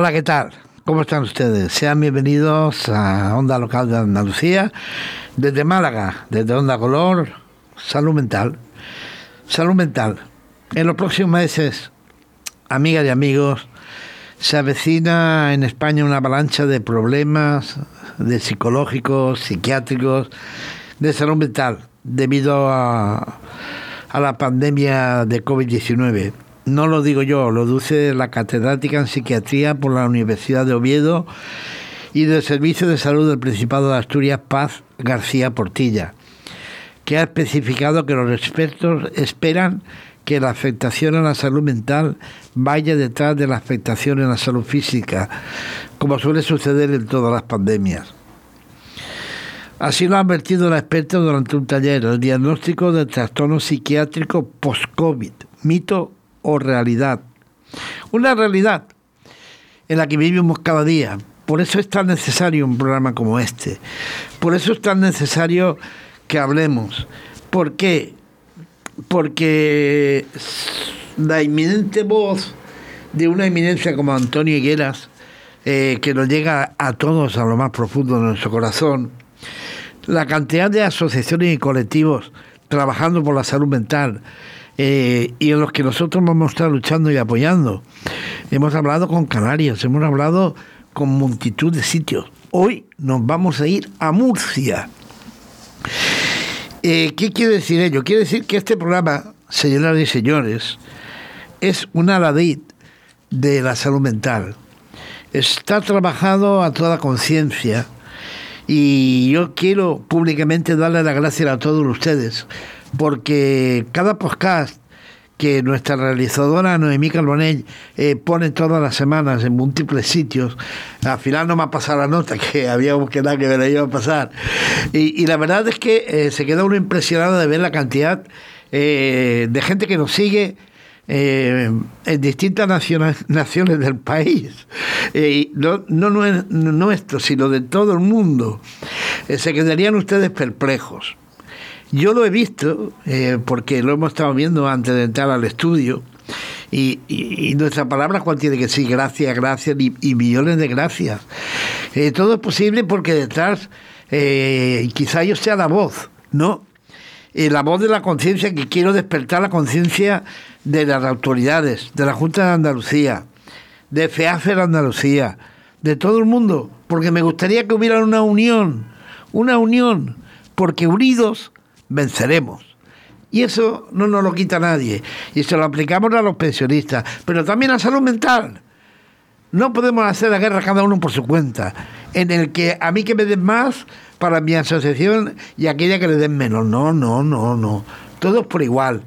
Hola, ¿qué tal? ¿Cómo están ustedes? Sean bienvenidos a Onda Local de Andalucía, desde Málaga, desde Onda Color, Salud Mental. Salud Mental. En los próximos meses, amigas y amigos, se avecina en España una avalancha de problemas de psicológicos, psiquiátricos, de salud mental, debido a, a la pandemia de COVID-19 no lo digo yo, lo dice la catedrática en psiquiatría por la Universidad de Oviedo y del Servicio de Salud del Principado de Asturias, Paz García Portilla, que ha especificado que los expertos esperan que la afectación a la salud mental vaya detrás de la afectación en la salud física, como suele suceder en todas las pandemias. Así lo ha advertido la experta durante un taller, el diagnóstico del trastorno psiquiátrico post-COVID, mito o realidad. Una realidad en la que vivimos cada día. Por eso es tan necesario un programa como este. Por eso es tan necesario que hablemos. ¿Por qué? Porque la inminente voz de una eminencia como Antonio Higueras, eh, que nos llega a todos a lo más profundo de nuestro corazón, la cantidad de asociaciones y colectivos trabajando por la salud mental, eh, y en los que nosotros vamos a estar luchando y apoyando. Hemos hablado con Canarias, hemos hablado con multitud de sitios. Hoy nos vamos a ir a Murcia. Eh, ¿Qué quiere decir ello? Quiere decir que este programa, señoras y señores, es una aladid de la salud mental. Está trabajado a toda conciencia y yo quiero públicamente darle las gracias a todos ustedes porque cada podcast que nuestra realizadora Noemí Carbonell eh, pone todas las semanas en múltiples sitios. Al final no me ha pasado la nota que habíamos quedado que me la iba a pasar. Y, la verdad es que eh, se queda uno impresionado de ver la cantidad eh, de gente que nos sigue. en distintas naciones del país, no, no, no es nuestro, sino de todo el mundo, se quedarían ustedes perplejos. Yo lo he visto, eh, porque lo hemos estado viendo antes de entrar al estudio, y, nuestra palabra cuál tiene que decir gracias, gracias y, millones de gracias. Eh, todo es posible porque detrás eh, quizá yo sea la voz, ¿no? la voz de la conciencia que quiero despertar la conciencia de las autoridades, de la Junta de Andalucía, de FEAFER Andalucía, de todo el mundo, porque me gustaría que hubiera una unión, una unión, porque unidos venceremos. Y eso no nos lo quita nadie. Y se lo aplicamos a los pensionistas, pero también a salud mental. No podemos hacer la guerra cada uno por su cuenta, en el que a mí que me den más para mi asociación y aquella que le den menos. No, no, no, no. Todos por igual.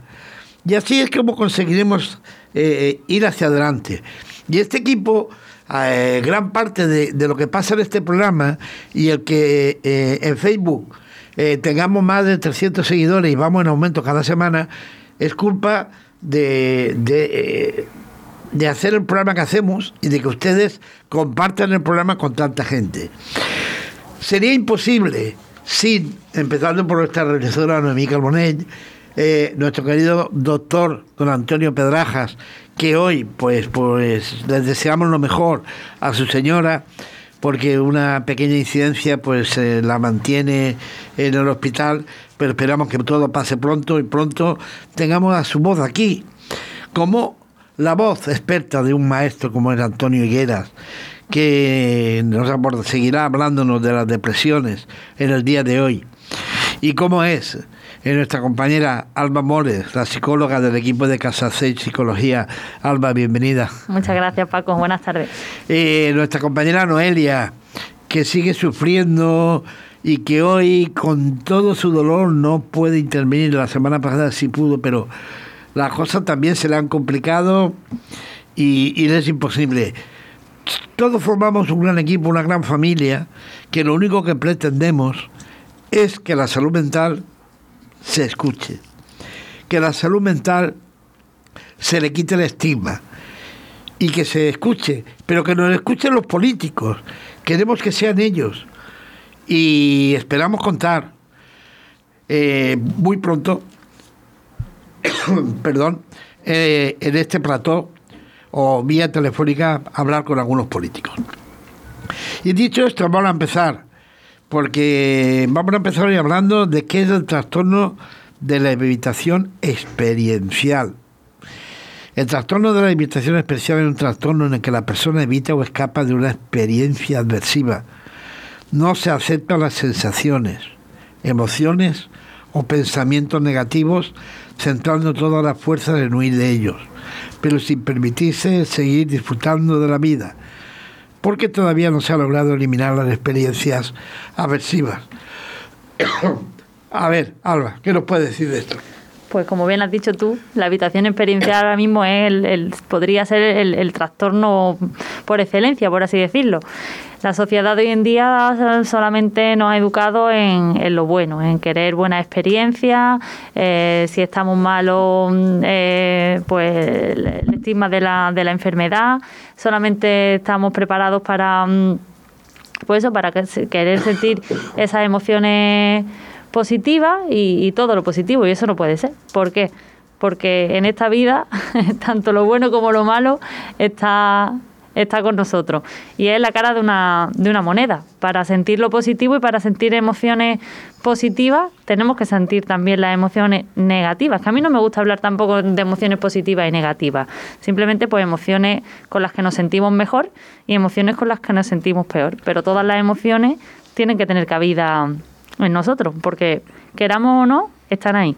Y así es como conseguiremos eh, ir hacia adelante. Y este equipo, eh, gran parte de, lo que pasa en este programa y el que eh, en Facebook eh, tengamos más de 300 seguidores y vamos en aumento cada semana, es culpa de, de, de, hacer el programa que hacemos y de que ustedes compartan el programa con tanta gente. Sería imposible sin, empezando por nuestra realizadora Noemí Carbonell, eh, nuestro querido doctor don Antonio Pedrajas, que hoy pues, pues les deseamos lo mejor a su señora porque una pequeña incidencia pues eh, la mantiene en el hospital, pero esperamos que todo pase pronto y pronto tengamos a su voz aquí, como la voz experta de un maestro como es Antonio Higueras, que nos seguirá hablándonos de las depresiones en el día de hoy. ¿Y cómo es? Es nuestra compañera Alba Mores, la psicóloga del equipo de Casa 6 Psicología. Alba, bienvenida. Muchas gracias, Paco. Buenas tardes. Eh, nuestra compañera Noelia, que sigue sufriendo y que hoy, con todo su dolor, no puede intervenir. La semana pasada sí pudo, pero las cosas también se le han complicado y, y es imposible. Todos formamos un gran equipo, una gran familia, que lo único que pretendemos es que la salud mental se escuche, que la salud mental se le quite el estigma y que se escuche, pero que nos escuchen los políticos. Queremos que sean ellos y esperamos contar eh, muy pronto, perdón, eh, en este plató o vía telefónica hablar con algunos políticos. Y dicho esto, vamos a empezar, porque vamos a empezar hoy hablando de qué es el trastorno de la evitación experiencial. El trastorno de la evitación experiencial es un trastorno en el que la persona evita o escapa de una experiencia adversiva. No se aceptan las sensaciones, emociones o pensamientos negativos, centrando toda la fuerza en huir de ellos, pero sin permitirse seguir disfrutando de la vida, porque todavía no se ha logrado eliminar las experiencias aversivas. A ver, Alba, ¿qué nos puedes decir de esto? Pues como bien has dicho tú, la habitación experiencial ahora mismo es el, podría ser el, trastorno por excelencia, por así decirlo. La sociedad de hoy en día solamente nos ha educado en, lo bueno, en querer buena experiencia, eh, si estamos malos, eh, pues el estigma de la, de la enfermedad, solamente estamos preparados para, mm, pues eso, para querer sentir esas emociones positiva y, todo lo positivo, y eso no puede ser. ¿Por qué? Porque en esta vida, tanto lo bueno como lo malo está, está con nosotros. Y es la cara de una, de una moneda. Para sentir lo positivo y para sentir emociones positivas, tenemos que sentir también las emociones negativas. Que a mí no me gusta hablar tampoco de emociones positivas y negativas. Simplemente, pues emociones con las que nos sentimos mejor y emociones con las que nos sentimos peor. Pero todas las emociones tienen que tener cabida en nosotros, porque queramos o no, están ahí.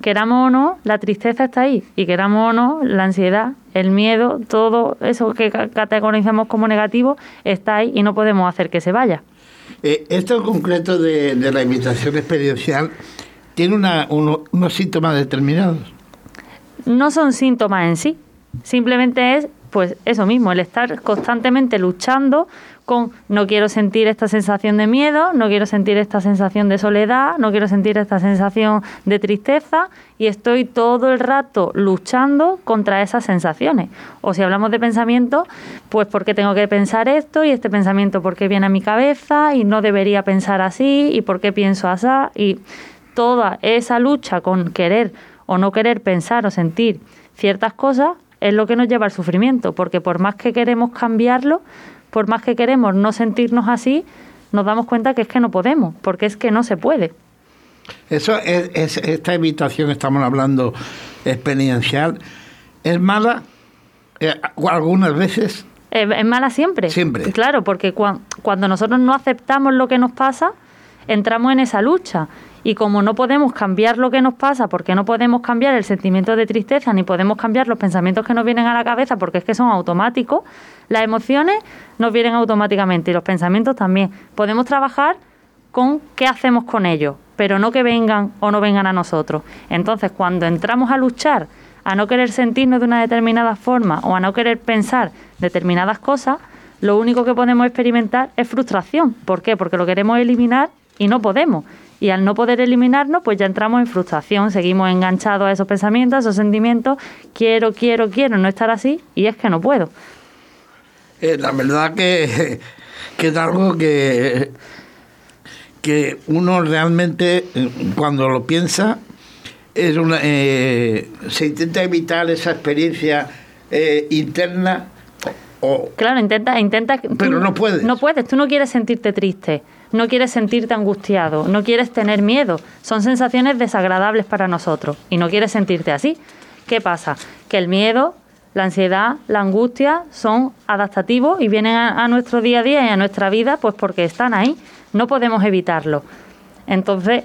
Queramos o no, la tristeza está ahí. Y queramos o no, la ansiedad, el miedo, todo eso que categorizamos como negativo está ahí y no podemos hacer que se vaya. Eh, esto en concreto de, la invitación experiencial tiene una, unos síntomas determinados. No son síntomas en sí, simplemente es pues eso mismo, el estar constantemente luchando con no quiero sentir esta sensación de miedo, no quiero sentir esta sensación de soledad, no quiero sentir esta sensación de tristeza y estoy todo el rato luchando contra esas sensaciones. O si hablamos de pensamiento, pues porque tengo que pensar esto y este pensamiento porque viene a mi cabeza y no debería pensar así y por qué pienso así y toda esa lucha con querer o no querer pensar o sentir ciertas cosas es lo que nos lleva al sufrimiento, porque por más que queremos cambiarlo, por más que queremos no sentirnos así, nos damos cuenta que es que no podemos, porque es que no se puede. Eso es, esta evitación, estamos hablando experiencial, es mala eh, algunas veces. Es, mala siempre. Siempre. Claro, porque cuando nosotros no aceptamos lo que nos pasa, entramos en esa lucha y como no podemos cambiar lo que nos pasa, porque no podemos cambiar el sentimiento de tristeza, ni podemos cambiar los pensamientos que nos vienen a la cabeza, porque es que son automáticos, las emociones nos vienen automáticamente y los pensamientos también. Podemos trabajar con qué hacemos con ellos, pero no que vengan o no vengan a nosotros. Entonces, cuando entramos a luchar, a no querer sentirnos de una determinada forma o a no querer pensar determinadas cosas, lo único que podemos experimentar es frustración. ¿Por qué? Porque lo queremos eliminar y no podemos. Y al no poder eliminarnos, pues ya entramos en frustración, seguimos enganchados a esos pensamientos, a esos sentimientos, quiero, quiero, quiero no estar así, y es que no puedo. Eh, la verdad que, que es algo que, que uno realmente, cuando lo piensa, es una, eh, se intenta evitar esa experiencia eh, interna. O, claro, intenta, intenta. Pero no puedes. No puedes, tú no quieres sentirte triste no quieres sentirte angustiado, no quieres tener miedo. Son sensaciones desagradables para nosotros y no quieres sentirte así. ¿Qué pasa? Que el miedo, la ansiedad, la angustia son adaptativos y vienen a, nuestro día a día y a nuestra vida pues porque están ahí. No podemos evitarlo. Entonces,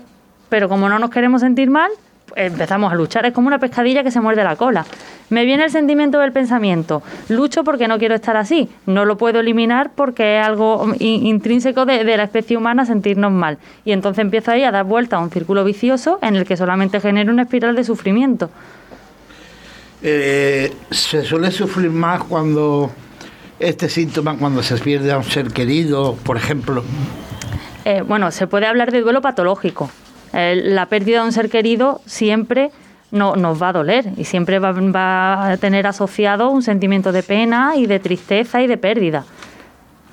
pero como no nos queremos sentir mal, empezamos a luchar. Es como una pescadilla que se muerde la cola. Me viene el sentimiento del pensamiento. Lucho porque no quiero estar así. No lo puedo eliminar porque es algo intrínseco de, la especie humana sentirnos mal. Y entonces empiezo ahí a dar vuelta a un círculo vicioso en el que solamente genera una espiral de sufrimiento. Eh, se suele sufrir más cuando este síntoma, cuando se pierde a un ser querido, por ejemplo. Eh, bueno, se puede hablar de duelo patológico la pérdida de un ser querido siempre no, nos va a doler y siempre va, a tener asociado un sentimiento de pena y de tristeza y de pérdida.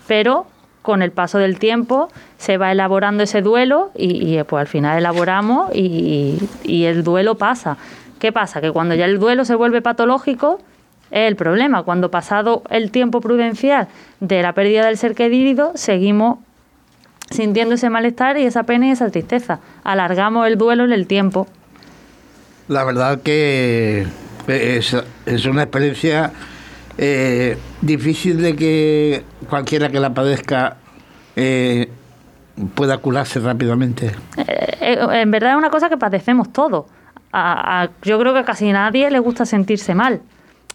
Pero con el paso del tiempo se va elaborando ese duelo y, pues al final elaboramos y, el duelo pasa. ¿Qué pasa? Que cuando ya el duelo se vuelve patológico, es el problema. Cuando pasado el tiempo prudencial de la pérdida del ser querido, seguimos sintiendo ese malestar y esa pena y esa tristeza. Alargamos el duelo en el tiempo. La verdad que es, es una experiencia eh, difícil de que cualquiera que la padezca eh, pueda curarse rápidamente. Eh, en verdad es una cosa que padecemos todos. yo creo que a casi nadie le gusta sentirse mal.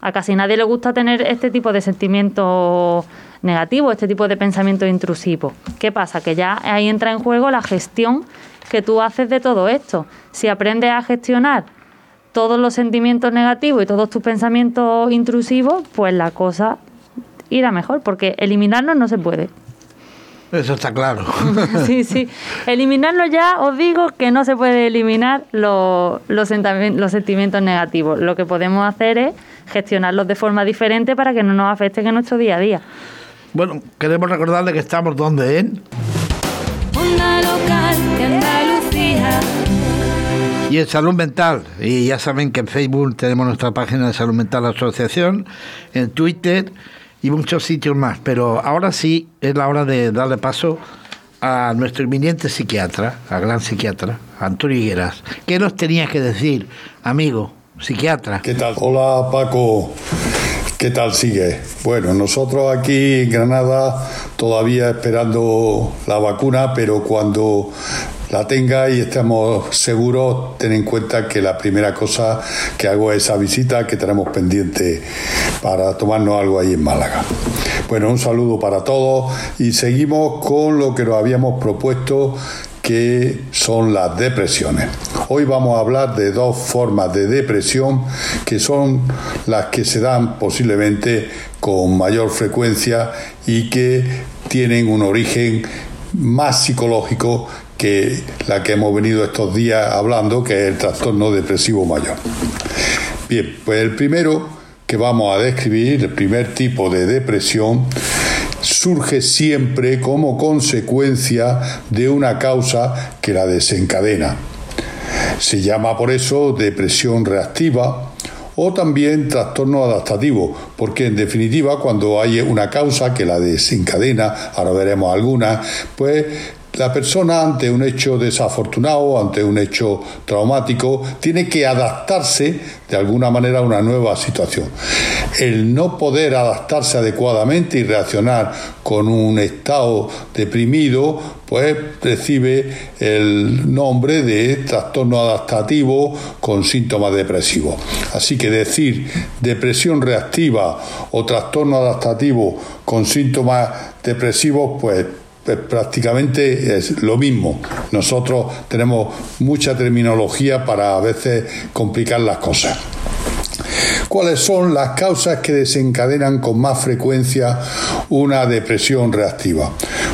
A casi nadie le gusta tener este tipo de sentimientos negativos, este tipo de pensamientos intrusivos. ¿Qué pasa? Que ya ahí entra en juego la gestión que tú haces de todo esto. Si aprendes a gestionar todos los sentimientos negativos y todos tus pensamientos intrusivos, pues la cosa irá mejor, porque eliminarlos no se puede. Eso está claro. sí, sí. Eliminarlos ya, os digo que no se puede eliminar los, los, sentimientos negativos. Lo que podemos hacer es gestionarlos de forma diferente para que no nos afecten en nuestro día a día. Bueno, queremos recordarle que estamos donde en... local Andalucía y en salud mental. Y ya saben que en Facebook tenemos nuestra página de salud mental asociación, en Twitter y muchos sitios más. Pero ahora sí es la hora de darle paso a nuestro inminente psiquiatra, al gran psiquiatra, Antonio Higueras. ¿Qué nos tenías que decir, amigo, psiquiatra? ¿Qué tal? Hola, Paco. ¿Qué tal sigue? Bueno, nosotros aquí en Granada todavía esperando la vacuna, pero cuando la tenga y estemos seguros, ten en cuenta que la primera cosa que hago es esa visita que tenemos pendiente para tomarnos algo ahí en Málaga. Bueno, un saludo para todos y seguimos con lo que nos habíamos propuesto que son las depresiones. Hoy vamos a hablar de dos formas de depresión que son las que se dan posiblemente con mayor frecuencia y que tienen un origen más psicológico que la que hemos venido estos días hablando, que es el trastorno depresivo mayor. Bien, pues el primero que vamos a describir, el primer tipo de depresión, surge siempre como consecuencia de una causa que la desencadena. Se llama por eso depresión reactiva o también trastorno adaptativo, porque en definitiva cuando hay una causa que la desencadena, ahora veremos algunas, pues la persona ante un hecho desafortunado, ante un hecho traumático, tiene que adaptarse de alguna manera a una nueva situación. El no poder adaptarse adecuadamente y reaccionar con un estado deprimido, pues recibe el nombre de trastorno adaptativo con síntomas depresivos. Así que decir depresión reactiva o trastorno adaptativo con síntomas depresivos, pues prácticamente es lo mismo. Nosotros tenemos mucha terminología para a veces complicar las cosas. ¿Cuáles son las causas que desencadenan con más frecuencia una depresión reactiva?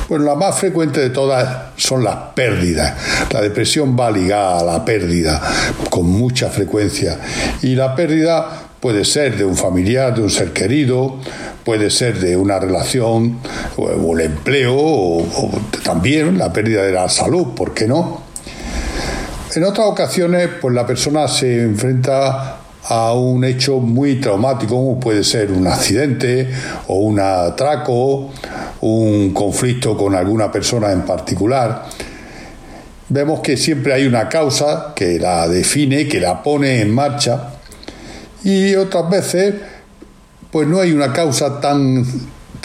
Pues la más frecuente de todas son las pérdidas. La depresión va ligada a la pérdida con mucha frecuencia. Y la pérdida puede ser de un familiar, de un ser querido, puede ser de una relación o, el empleo o, también la pérdida de la salud, ¿por qué no? En otras ocasiones, pues la persona se enfrenta a un hecho muy traumático, puede ser un accidente o un atraco, un conflicto con alguna persona en particular. Vemos que siempre hay una causa que la define, que la pone en marcha, y otras veces pues no hay una causa tan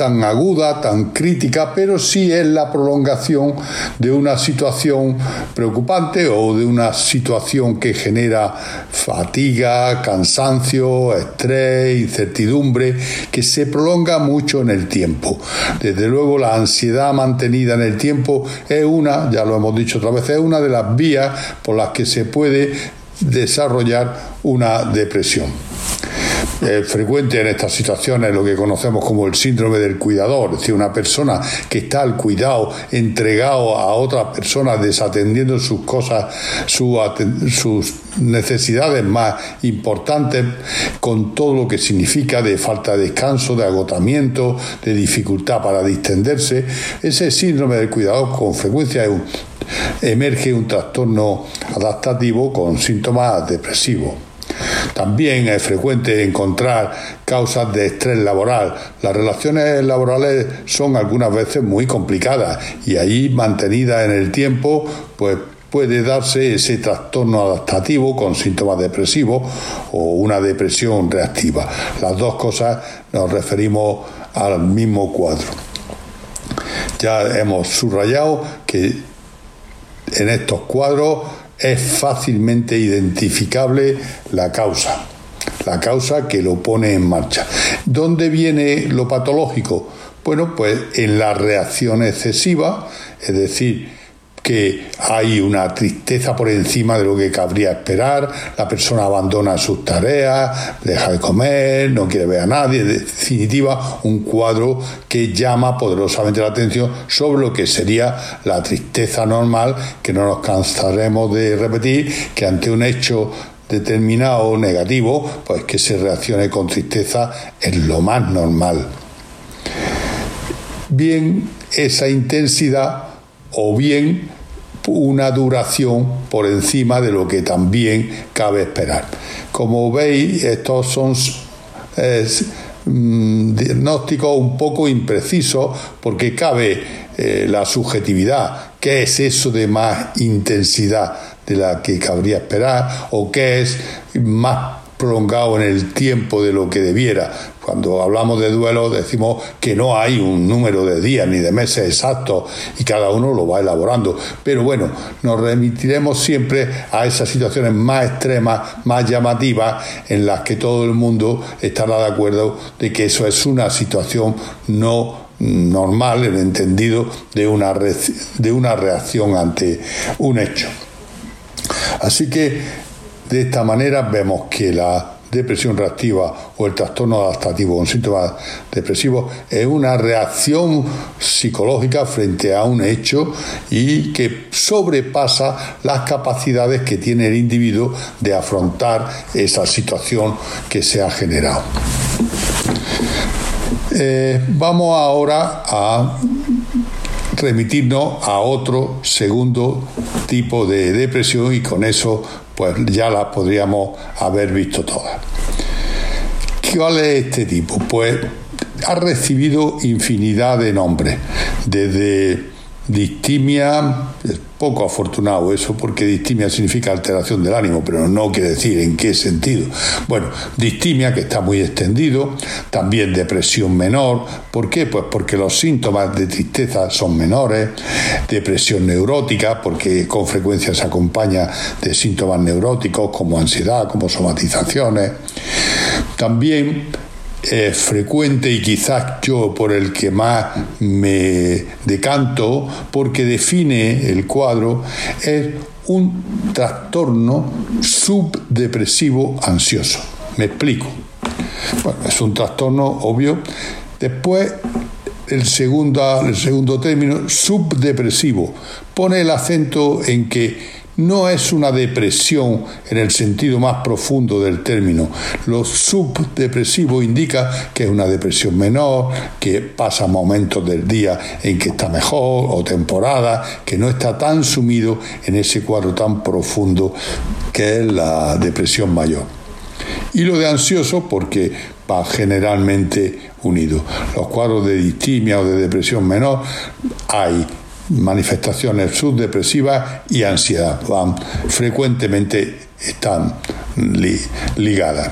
tan aguda, tan crítica, pero sí es la prolongación de una situación preocupante o de una situación que genera fatiga, cansancio, estrés, incertidumbre, que se prolonga mucho en el tiempo. Desde luego la ansiedad mantenida en el tiempo es una, ya lo hemos dicho otra vez, es una de las vías por las que se puede desarrollar una depresión. Es frecuente en estas situaciones lo que conocemos como el síndrome del cuidador, es decir, una persona que está al cuidado, entregado a otras personas, desatendiendo sus cosas, sus necesidades más importantes, con todo lo que significa de falta de descanso, de agotamiento, de dificultad para distenderse. Ese síndrome del cuidador con frecuencia emerge un trastorno adaptativo con síntomas depresivos. También es frecuente encontrar causas de estrés laboral. Las relaciones laborales son algunas veces muy complicadas y ahí mantenidas en el tiempo, pues puede darse ese trastorno adaptativo con síntomas depresivos o una depresión reactiva. Las dos cosas nos referimos al mismo cuadro. Ya hemos subrayado que en estos cuadros es fácilmente identificable la causa, la causa que lo pone en marcha. ¿Dónde viene lo patológico? Bueno, pues en la reacción excesiva, es decir, que hay una tristeza por encima de lo que cabría esperar, la persona abandona sus tareas, deja de comer, no quiere ver a nadie, en definitiva, un cuadro que llama poderosamente la atención sobre lo que sería la tristeza normal, que no nos cansaremos de repetir, que ante un hecho determinado negativo, pues que se reaccione con tristeza es lo más normal. Bien, esa intensidad o bien una duración por encima de lo que también cabe esperar. Como veis, estos son mm, diagnósticos un poco imprecisos porque cabe eh, la subjetividad. ¿Qué es eso de más intensidad de la que cabría esperar? ¿O qué es más prolongado en el tiempo de lo que debiera. Cuando hablamos de duelo decimos que no hay un número de días ni de meses exactos y cada uno lo va elaborando. Pero bueno, nos remitiremos siempre a esas situaciones más extremas, más llamativas, en las que todo el mundo estará de acuerdo de que eso es una situación no normal el entendido de una, de una reacción ante un hecho. Así que de esta manera vemos que la depresión reactiva o el trastorno adaptativo con síntomas depresivos es una reacción psicológica frente a un hecho y que sobrepasa las capacidades que tiene el individuo de afrontar esa situación que se ha generado. Eh, vamos ahora a remitirnos a otro segundo tipo de depresión y con eso pues ya las podríamos haber visto todas. ¿Cuál es este tipo? Pues ha recibido infinidad de nombres, desde distimia, poco afortunado eso, porque distimia significa alteración del ánimo, pero no quiere decir en qué sentido. Bueno, distimia, que está muy extendido, también depresión menor. ¿Por qué? Pues porque los síntomas de tristeza son menores, depresión neurótica, porque con frecuencia se acompaña de síntomas neuróticos como ansiedad, como somatizaciones. También es frecuente y quizás yo por el que más me decanto, porque define el cuadro, es un trastorno subdepresivo ansioso. Me explico. Bueno, es un trastorno obvio. Después, el el segundo término, subdepresivo, pone el acento en que no es una depresión en el sentido más profundo del término. Lo subdepresivo indica que es una depresión menor, que pasa momentos del día en que está mejor o temporada, que no está tan sumido en ese cuadro tan profundo que es la depresión mayor. Y lo de ansioso porque va generalmente unido. Los cuadros de distimia o de depresión menor hay manifestaciones subdepresivas y ansiedad. Van, frecuentemente están ligadas.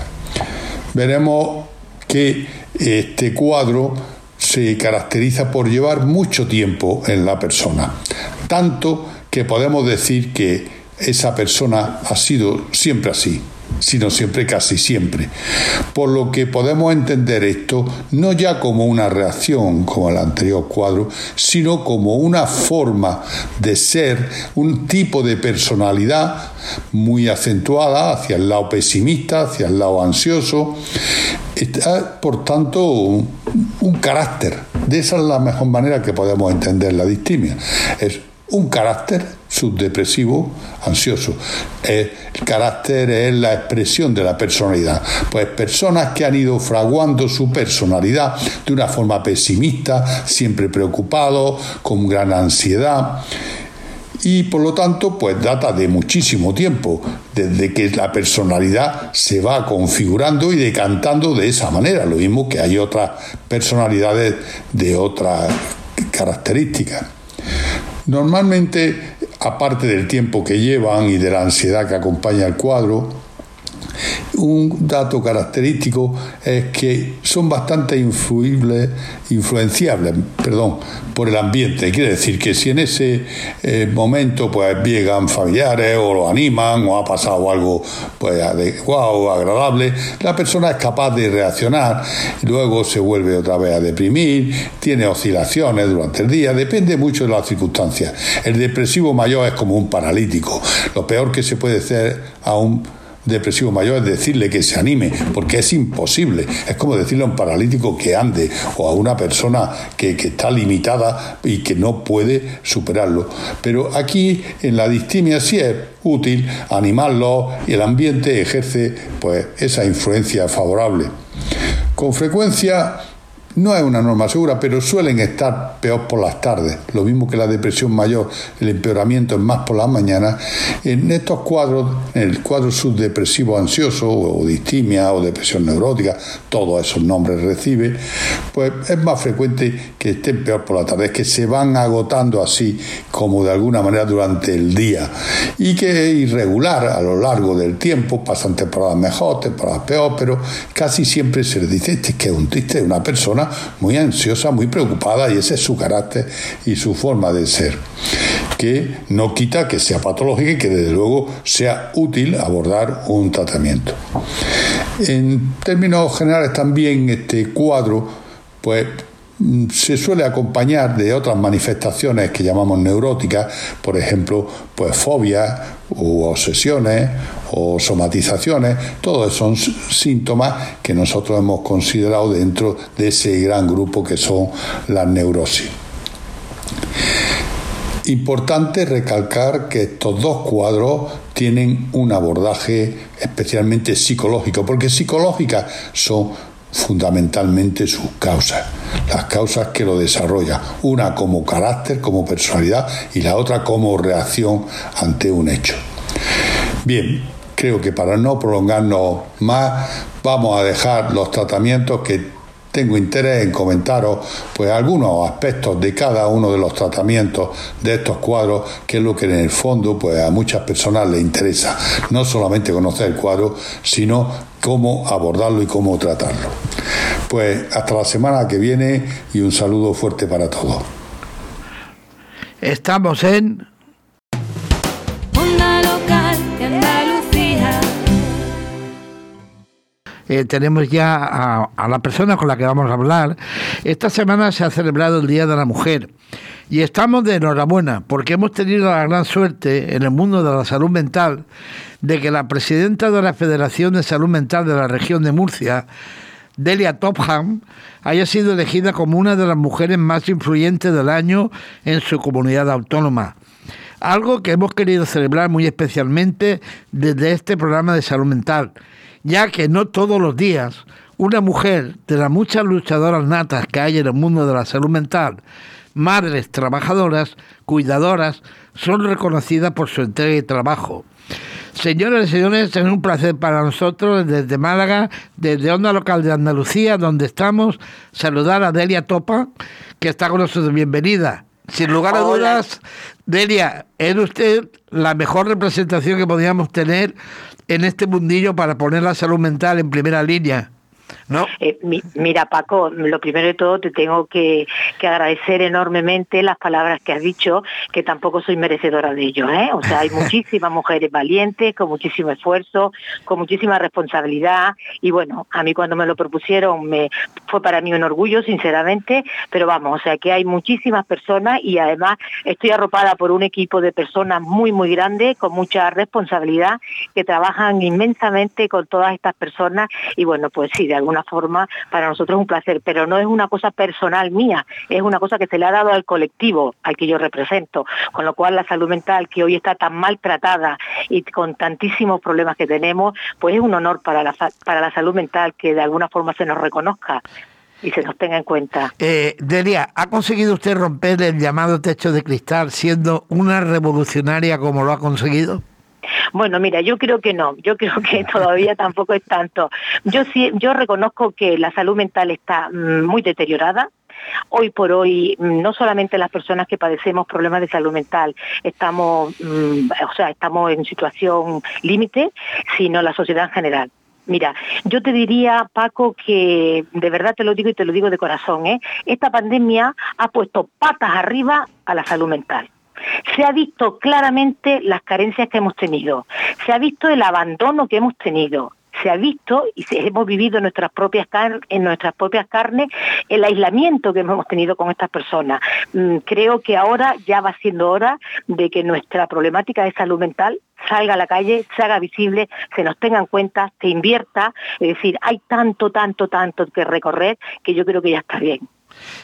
Veremos que este cuadro se caracteriza por llevar mucho tiempo en la persona, tanto que podemos decir que esa persona ha sido siempre así sino siempre casi siempre. Por lo que podemos entender esto no ya como una reacción, como el anterior cuadro, sino como una forma de ser, un tipo de personalidad muy acentuada hacia el lado pesimista, hacia el lado ansioso. Está, por tanto, un, carácter. De esa es la mejor manera que podemos entender la distimia. Un carácter subdepresivo, ansioso. El carácter es la expresión de la personalidad. Pues personas que han ido fraguando su personalidad de una forma pesimista, siempre preocupados, con gran ansiedad. y por lo tanto pues data de muchísimo tiempo, desde que la personalidad se va configurando y decantando de esa manera, lo mismo que hay otras personalidades de otras características. Normalmente, aparte del tiempo que llevan y de la ansiedad que acompaña el cuadro, un dato característico es que son bastante influibles, influenciables perdón, por el ambiente. Quiere decir que si en ese eh, momento pues llegan familiares o lo animan o ha pasado algo pues adecuado agradable, la persona es capaz de reaccionar, luego se vuelve otra vez a deprimir, tiene oscilaciones durante el día, depende mucho de las circunstancias. El depresivo mayor es como un paralítico. Lo peor que se puede hacer a un depresivo mayor es decirle que se anime, porque es imposible. Es como decirle a un paralítico que ande o a una persona que, está limitada y que no puede superarlo. Pero aquí en la distimia sí es útil animarlo y el ambiente ejerce pues esa influencia favorable. Con frecuencia no es una norma segura, pero suelen estar peor por las tardes. Lo mismo que la depresión mayor, el empeoramiento es más por las mañanas. En estos cuadros, en el cuadro subdepresivo ansioso o distimia o depresión neurótica, todos esos nombres recibe, pues es más frecuente que estén peor por la tarde, es que se van agotando así como de alguna manera durante el día y que es irregular a lo largo del tiempo, pasan temporadas mejor, temporadas peor, pero casi siempre se les dice este que es un triste, una persona muy ansiosa, muy preocupada y ese es su carácter y su forma de ser, que no quita que sea patológica y que desde luego sea útil abordar un tratamiento. En términos generales también este cuadro pues se suele acompañar de otras manifestaciones que llamamos neuróticas, por ejemplo, pues fobias u obsesiones o somatizaciones, todos son síntomas que nosotros hemos considerado dentro de ese gran grupo que son las neurosis. Importante recalcar que estos dos cuadros tienen un abordaje especialmente psicológico, porque psicológicas son fundamentalmente sus causas, las causas que lo desarrollan, una como carácter, como personalidad y la otra como reacción ante un hecho. Bien, creo que para no prolongarnos más, vamos a dejar los tratamientos que tengo interés en comentaros pues algunos aspectos de cada uno de los tratamientos de estos cuadros, que es lo que en el fondo pues a muchas personas les interesa, no solamente conocer el cuadro, sino cómo abordarlo y cómo tratarlo. Pues hasta la semana que viene y un saludo fuerte para todos. Estamos en Eh, tenemos ya a, la persona con la que vamos a hablar. Esta semana se ha celebrado el Día de la Mujer y estamos de enhorabuena porque hemos tenido la gran suerte en el mundo de la salud mental de que la presidenta de la Federación de Salud Mental de la región de Murcia, Delia Topham, haya sido elegida como una de las mujeres más influyentes del año en su comunidad autónoma algo que hemos querido celebrar muy especialmente desde este programa de salud mental ya que no todos los días una mujer de las muchas luchadoras natas que hay en el mundo de la salud mental, madres trabajadoras, cuidadoras, son reconocidas por su entrega y trabajo. Señoras y señores, es un placer para nosotros desde Málaga, desde Onda Local de Andalucía, donde estamos, saludar a Delia Topa, que está con nosotros. Bienvenida. Sin lugar a dudas, Delia, es usted la mejor representación que podíamos tener en este mundillo para poner la salud mental en primera línea. ¿No? Eh, mira, Paco, lo primero de todo te tengo que, agradecer enormemente las palabras que has dicho, que tampoco soy merecedora de ello. ¿eh? O sea, hay muchísimas mujeres valientes, con muchísimo esfuerzo, con muchísima responsabilidad. Y bueno, a mí cuando me lo propusieron me fue para mí un orgullo, sinceramente, pero vamos, o sea, que hay muchísimas personas y además estoy arropada por un equipo de personas muy, muy grande, con mucha responsabilidad, que trabajan inmensamente con todas estas personas. Y bueno, pues sí, de alguna forma para nosotros es un placer, pero no es una cosa personal mía, es una cosa que se le ha dado al colectivo al que yo represento, con lo cual la salud mental que hoy está tan maltratada y con tantísimos problemas que tenemos, pues es un honor para la, para la salud mental que de alguna forma se nos reconozca. y se nos tenga en cuenta. Eh, Delia, ¿ha conseguido usted romper el llamado techo de cristal siendo una revolucionaria como lo ha conseguido? Bueno, mira, yo creo que no, yo creo que todavía tampoco es tanto. Yo sí, yo reconozco que la salud mental está mm, muy deteriorada, hoy por hoy mm, no solamente las personas que padecemos problemas de salud mental estamos mm, o sea estamos en situación límite sino la sociedad en general Mira, yo te diría, Paco, que de verdad te lo digo y te lo digo de corazón, ¿eh? esta pandemia ha puesto patas arriba a la salud mental. Se ha visto claramente las carencias que hemos tenido, se ha visto el abandono que hemos tenido, se ha visto y hemos vivido en nuestras propias carnes el aislamiento que hemos tenido con estas personas. Mm, creo que ahora ya va siendo hora de que nuestra problemática de salud mental salga a la calle, se haga visible, se nos tenga en cuenta, se invierta, es decir, hay tanto, tanto, tanto que recorrer que yo creo que ya está bien.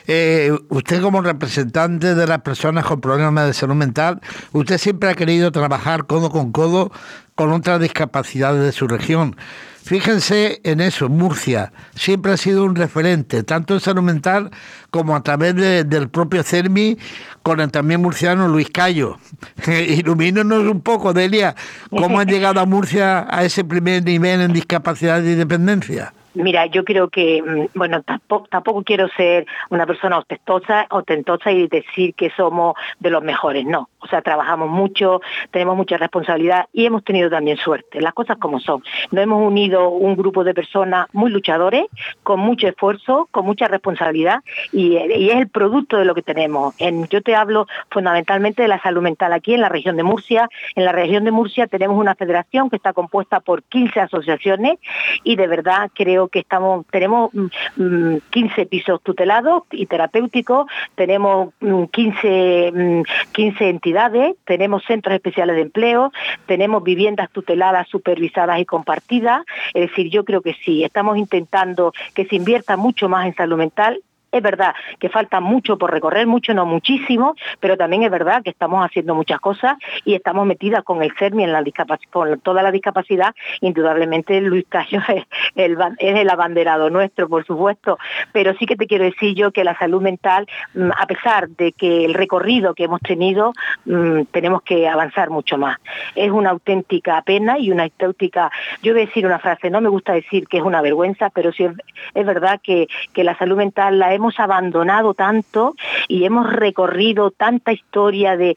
Eh, usted como representante de las personas con problemas de salud mental, usted siempre ha querido trabajar codo con codo con otras discapacidades de su región. Fíjense en eso, Murcia siempre ha sido un referente, tanto en salud mental como a través del propio CERMI, con el también murciano Luis Cayo. Ilumínenos un poco, Delia, cómo han llegado a Murcia a ese primer nivel en discapacidad y dependencia. Mira, yo creo que, mm, bueno, tampoco, quiero ser una persona ostentosa, ostentosa y decir que somos de los mejores, no. O sea, trabajamos mucho, tenemos mucha responsabilidad y hemos tenido también suerte, las cosas como son. Nos hemos unido un grupo de personas muy luchadores, con mucho esfuerzo, con mucha responsabilidad y, es el producto de lo que tenemos. En, yo te hablo fundamentalmente de la salud mental aquí en la región de Murcia. En la región de Murcia tenemos una federación que está compuesta por 15 asociaciones y de verdad creo que estamos, tenemos 15 mm, mm, pisos tutelados y terapéuticos, tenemos 15, mm, 15 entidades, tenemos centros especiales de empleo, tenemos viviendas tuteladas, supervisadas y compartidas. Es decir, yo creo que sí, estamos intentando que se invierta mucho más en salud mental es verdad que falta mucho por recorrer, mucho no muchísimo, pero también es verdad que estamos haciendo muchas cosas y estamos metidas con el CERMI en con toda la discapacidad. Indudablemente Luis Cayo es el, abanderado nuestro, por supuesto, pero sí que te quiero decir yo que la salud mental, mm, a pesar de que el recorrido que hemos tenido, mm, tenemos que avanzar mucho más. Es una auténtica pena y una auténtica, yo voy a decir una frase, no me gusta decir que es una vergüenza, pero sí es, verdad que la salud mental la hemos hemos abandonado tanto y hemos recorrido tanta historia de,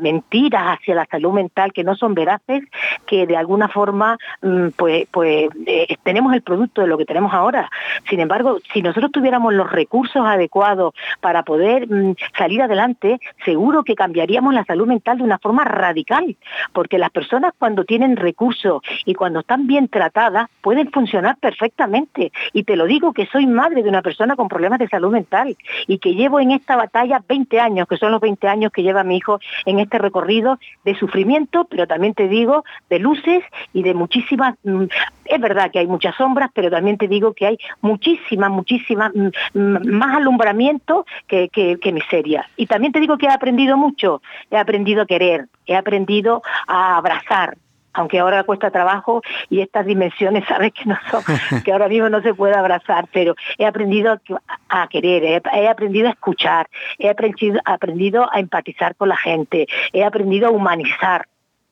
mentiras hacia la salud mental que no son veraces, que de alguna forma mm, pues, pues eh, tenemos el producto de lo que tenemos ahora. Sin embargo, si nosotros tuviéramos los recursos adecuados para poder mm, salir adelante, seguro que cambiaríamos la salud mental de una forma radical, porque las personas cuando tienen recursos y cuando están bien tratadas pueden funcionar perfectamente. Y te lo digo que soy madre de una persona con problemas de salud mental y que llevo en esta batalla 20 años, que son los 20 años que lleva mi hijo en este recorrido de sufrimiento, pero también te digo de luces y de muchísimas, mm, es verdad que hay muchas sombras, pero también te digo que hay muchísimas, muchísimas mm, mm, más alumbramiento que, que, que miseria. Y también te digo que he aprendido mucho, he aprendido a querer, he aprendido a abrazar, aunque ahora cuesta trabajo y estas dimensiones sabes que no son, que ahora mismo no se puede abrazar, pero he aprendido a, querer, he, aprendido a escuchar, he aprendido, a empatizar con la gente, he aprendido a humanizar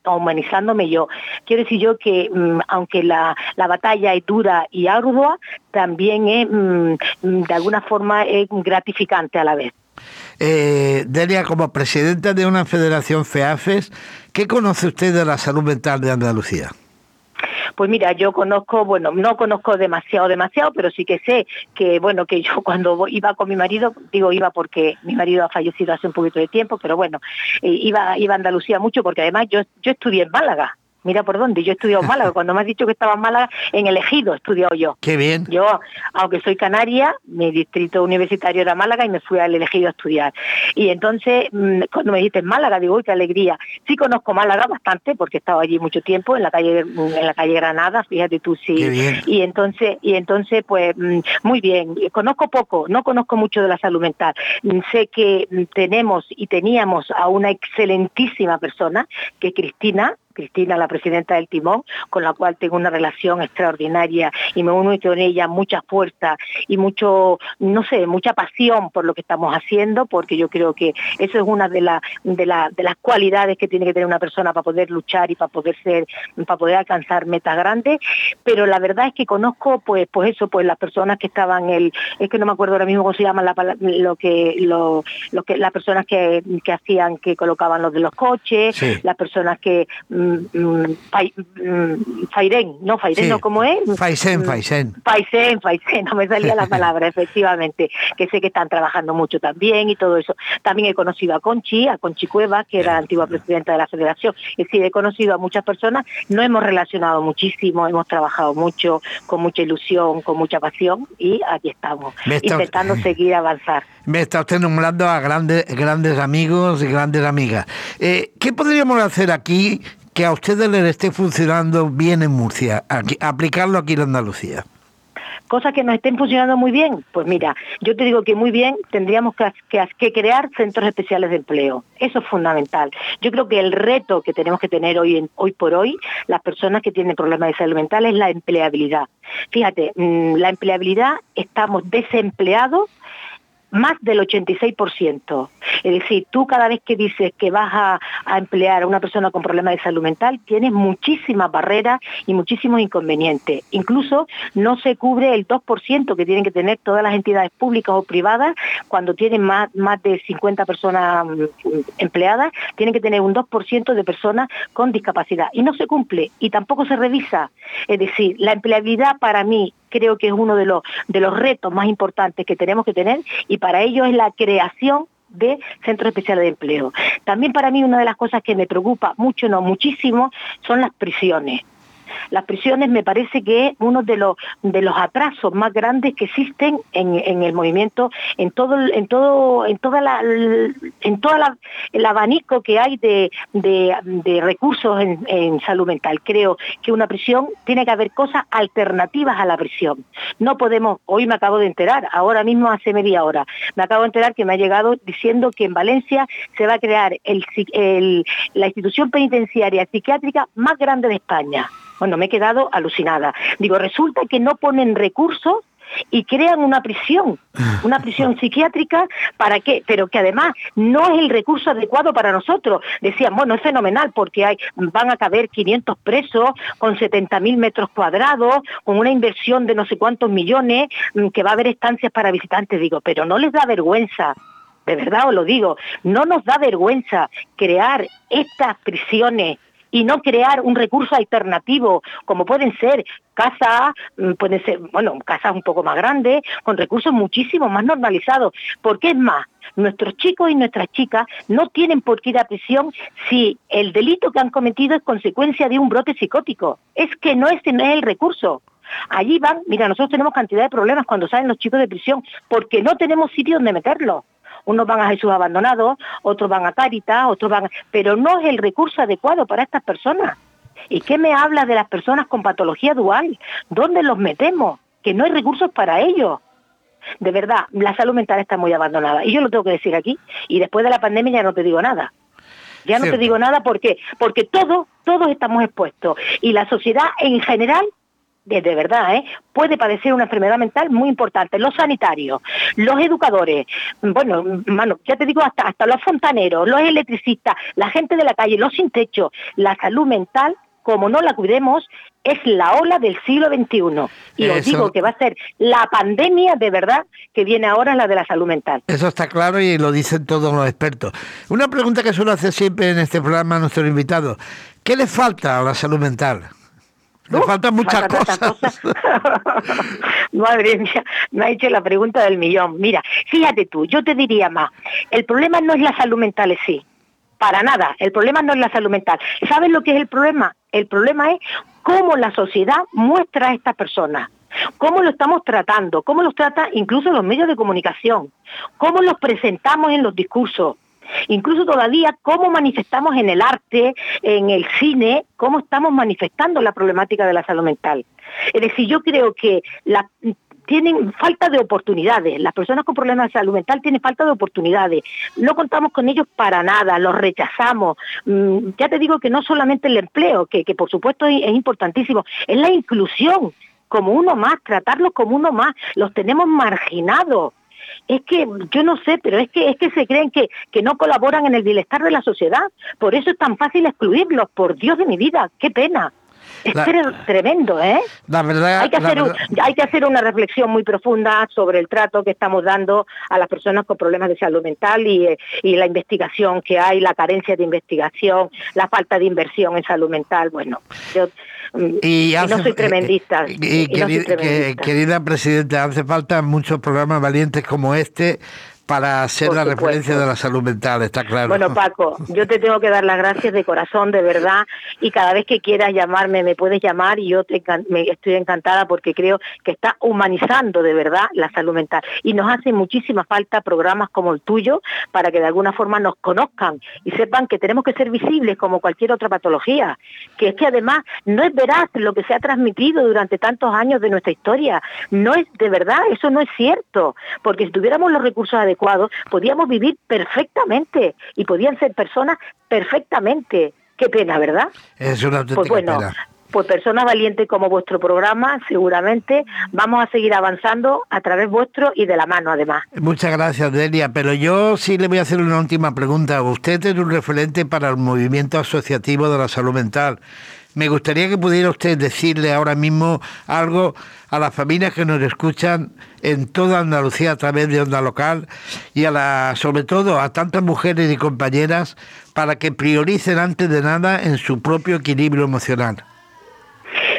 humanizándome yo. Quiero decir yo que mm, aunque la, batalla es dura y ardua, también es mm, de alguna forma es gratificante a la vez. Eh, Delia, como presidenta de una federación FEAFES, ¿qué conoce usted de la salud mental de Andalucía? Pues mira, yo conozco, bueno, no conozco demasiado, demasiado, pero sí que sé que, bueno, que yo cuando iba con mi marido, digo iba porque mi marido ha fallecido hace un poquito de tiempo, pero bueno, eh, iba, iba a Andalucía mucho porque además yo, yo estudié en Málaga, Mira por dónde, yo he estudiado en Málaga, cuando me has dicho que estaba en Málaga, en el Ejido he estudiado yo. Qué bien. Yo, aunque soy canaria, mi distrito universitario era Málaga y me fui al Elegido a estudiar. Y entonces, mm, cuando me dijiste Málaga, digo, uy, qué alegría. Sí conozco Málaga bastante, porque he estado allí mucho tiempo, en la calle, en la calle Granada, fíjate tú, sí. Qué bien. Y entonces, y entonces, pues, mm, muy bien. Conozco poco, no conozco mucho de la salud mental. Mm, sé que tenemos y teníamos a una excelentísima persona, que es Cristina, Cristina, la presidenta del Timón, con la cual tengo una relación extraordinaria y me uno con ella mucha fuerza y mucho, no sé, mucha pasión por lo que estamos haciendo, porque yo creo que eso es una de, de, de las cualidades que tiene que tener una persona para poder luchar y para poder ser, para poder alcanzar metas grandes. Pero la verdad es que conozco, pues, pues eso, pues las personas que estaban el, es que no me acuerdo ahora mismo cómo se llama la, lo que, lo, que, las personas que, que hacían, que colocaban los de los coches, las personas que Mm, Fairen, no Fairen, no, ¿cómo es? Faisen, Faisen. Faisen, Faisen, no me salía la palabra, efectivamente, que sé que están trabajando mucho también y todo eso. También he conocido a Conchi, a Conchi Cueva, que era la antigua presidenta de la federación. Es decir, he conocido a muchas personas, no hemos relacionado muchísimo, hemos trabajado mucho, con mucha ilusión, con mucha pasión y aquí estamos, intentando seguir avanzar. Me está usted nombrando a grandes, grandes amigos y grandes amigas. Eh, ¿Qué podríamos hacer aquí que a ustedes les esté funcionando bien en Murcia, aplicarlo aquí en Andalucía? cosas que nos estén funcionando muy bien, pues mira, yo te digo que muy bien tendríamos que, que, crear centros especiales de empleo. Eso es fundamental. Yo creo que el reto que tenemos que tener hoy, en, hoy por hoy, las personas que tienen problemas de salud mental, es la empleabilidad. Fíjate, mm, la empleabilidad, estamos desempleados más del 86%. Es decir, tú cada vez que dices que vas a, emplear a una persona con problemas de salud mental, tienes muchísimas barreras y muchísimos inconvenientes. Incluso no se cubre el 2% que tienen que tener todas las entidades públicas o privadas cuando tienen más, más de 50 personas mm, empleadas, tienen que tener un 2% de personas con discapacidad. Y no se cumple y tampoco se revisa. Es decir, la empleabilidad para mí creo que es uno de los, de los retos más importantes que tenemos que tener y para ello es la creación de centros especiales de empleo. También para mí una de las cosas que me preocupa mucho, no muchísimo, son las prisiones. Las prisiones me parece que es uno de los, de los atrasos más grandes que existen en, el movimiento, en todo, en todo, en toda la, en toda el abanico que hay de, recursos en, salud mental. Creo que una prisión tiene que haber cosas alternativas a la prisión. No podemos, hoy me acabo de enterar, ahora mismo hace media hora, me acabo de enterar que me ha llegado diciendo que en Valencia se va a crear la institución penitenciaria psiquiátrica más grande de España. Bueno, me he quedado alucinada. Digo, resulta que no ponen recursos y crean una prisión, una prisión psiquiátrica, ¿para qué? Pero que además no es el recurso adecuado para nosotros. Decían, bueno, es fenomenal porque hay, van a caber 500 presos con 70.000 metros cuadrados, con una inversión de no sé cuántos millones, mm, que va a haber estancias para visitantes. Digo, pero no les da vergüenza de verdad os lo digo, no nos da vergüenza crear estas prisiones y no crear un recurso alternativo, como pueden ser casas, mm, pueden ser, bueno, casas un poco más grandes, con recursos muchísimo más normalizados. Porque es más, nuestros chicos y nuestras chicas no tienen por qué ir a prisión si el delito que han cometido es consecuencia de un brote psicótico. Es que no es, no es el recurso. Allí van, mira, nosotros tenemos cantidad de problemas cuando salen los chicos de prisión porque no tenemos sitio donde meterlos unos van a Jesús abandonado, otros van a Cáritas, otros van, pero no es el recurso adecuado para estas personas. ¿Y qué me habla de las personas con patología dual? ¿Dónde los metemos? Que no hay recursos para ellos. De verdad, la salud mental está muy abandonada. Y yo lo tengo que decir aquí. Y después de la pandemia ya no te digo nada. Ya no te digo nada porque porque todos todos estamos expuestos y la sociedad en general de, verdad, ¿eh? puede padecer una enfermedad mental muy importante. Los sanitarios, los educadores, bueno, mano, ya te digo, hasta, hasta los fontaneros, los electricistas, la gente de la calle, los sin techo, la salud mental como no la cuidemos, es la ola del siglo XXI. Y os digo que va a ser la pandemia de verdad que viene ahora, la de la salud mental. Eso está claro y lo dicen todos los expertos. Una pregunta que suelo hacer siempre en este programa a nuestros invitados. ¿Qué le falta a la salud mental? Me faltan muchas cosas. Madre mía, me ha hecho la pregunta del millón. Mira, fíjate tú, yo te diría más, el problema no es la salud mental en sí, para nada, el problema no es la salud mental. ¿Sabes lo que es el problema? El problema es cómo la sociedad muestra a estas personas. ¿Cómo lo estamos tratando? ¿Cómo los trata incluso los medios de comunicación? ¿Cómo los presentamos en los discursos? Incluso todavía cómo manifestamos en el arte, en el cine, cómo estamos manifestando la problemática de la salud mental. Es decir, yo creo que tienen falta de oportunidades. Las personas con problemas de salud mental tienen falta de oportunidades. No contamos con ellos para nada, los rechazamos. Mm, ya te digo que no solamente el empleo, que, que por supuesto es, es importantísimo, es la inclusión como uno más, tratarlos como uno más. Los tenemos marginados es que yo no sé, pero es que es que se creen que, que no colaboran en el bienestar de la sociedad. Por eso es tan fácil excluirlos, por Dios de mi vida, qué pena. Es tremendo, ¿eh? La verdad, hay que, hacer hay que hacer una reflexión muy profunda sobre el trato que estamos dando a las personas con problemas de salud mental y, eh, y la investigación que hay, la carencia de investigación, la falta de inversión en salud mental. Bueno, yo mm, y, no soy tremendista. Y, querida presidenta, hace falta muchos programas valientes como este para hacer la referencia de la salud mental, está claro. Bueno, Paco, yo te tengo que dar las gracias de corazón, de verdad, y cada vez que quieras llamarme, me puedes llamar y yo te, me, estoy encantada porque creo que está humanizando de verdad la salud mental. Y nos hace muchísima falta programas como el tuyo para que de alguna forma nos conozcan y sepan que tenemos que ser visibles como cualquier otra patología, que es que además no es veraz lo que se ha transmitido durante tantos años de nuestra historia, no es de verdad, eso no es cierto, porque si tuviéramos los recursos adecuados, podíamos vivir perfectamente y podían ser personas perfectamente. Qué pena, ¿verdad? Es una pues bueno, Pues personas valientes como vuestro programa, seguramente vamos a seguir avanzando a través vuestro y de la mano, además. Muchas gracias, Delia. Pero yo sí le voy a hacer una última pregunta. Usted es un referente para el movimiento asociativo de la salud mental. Me gustaría que pudiera usted decirle ahora mismo algo a las familias que nos escuchan en toda Andalucía a través de Onda Local y a la, sobre todo a tantas mujeres y compañeras para que prioricen antes de nada en su propio equilibrio emocional.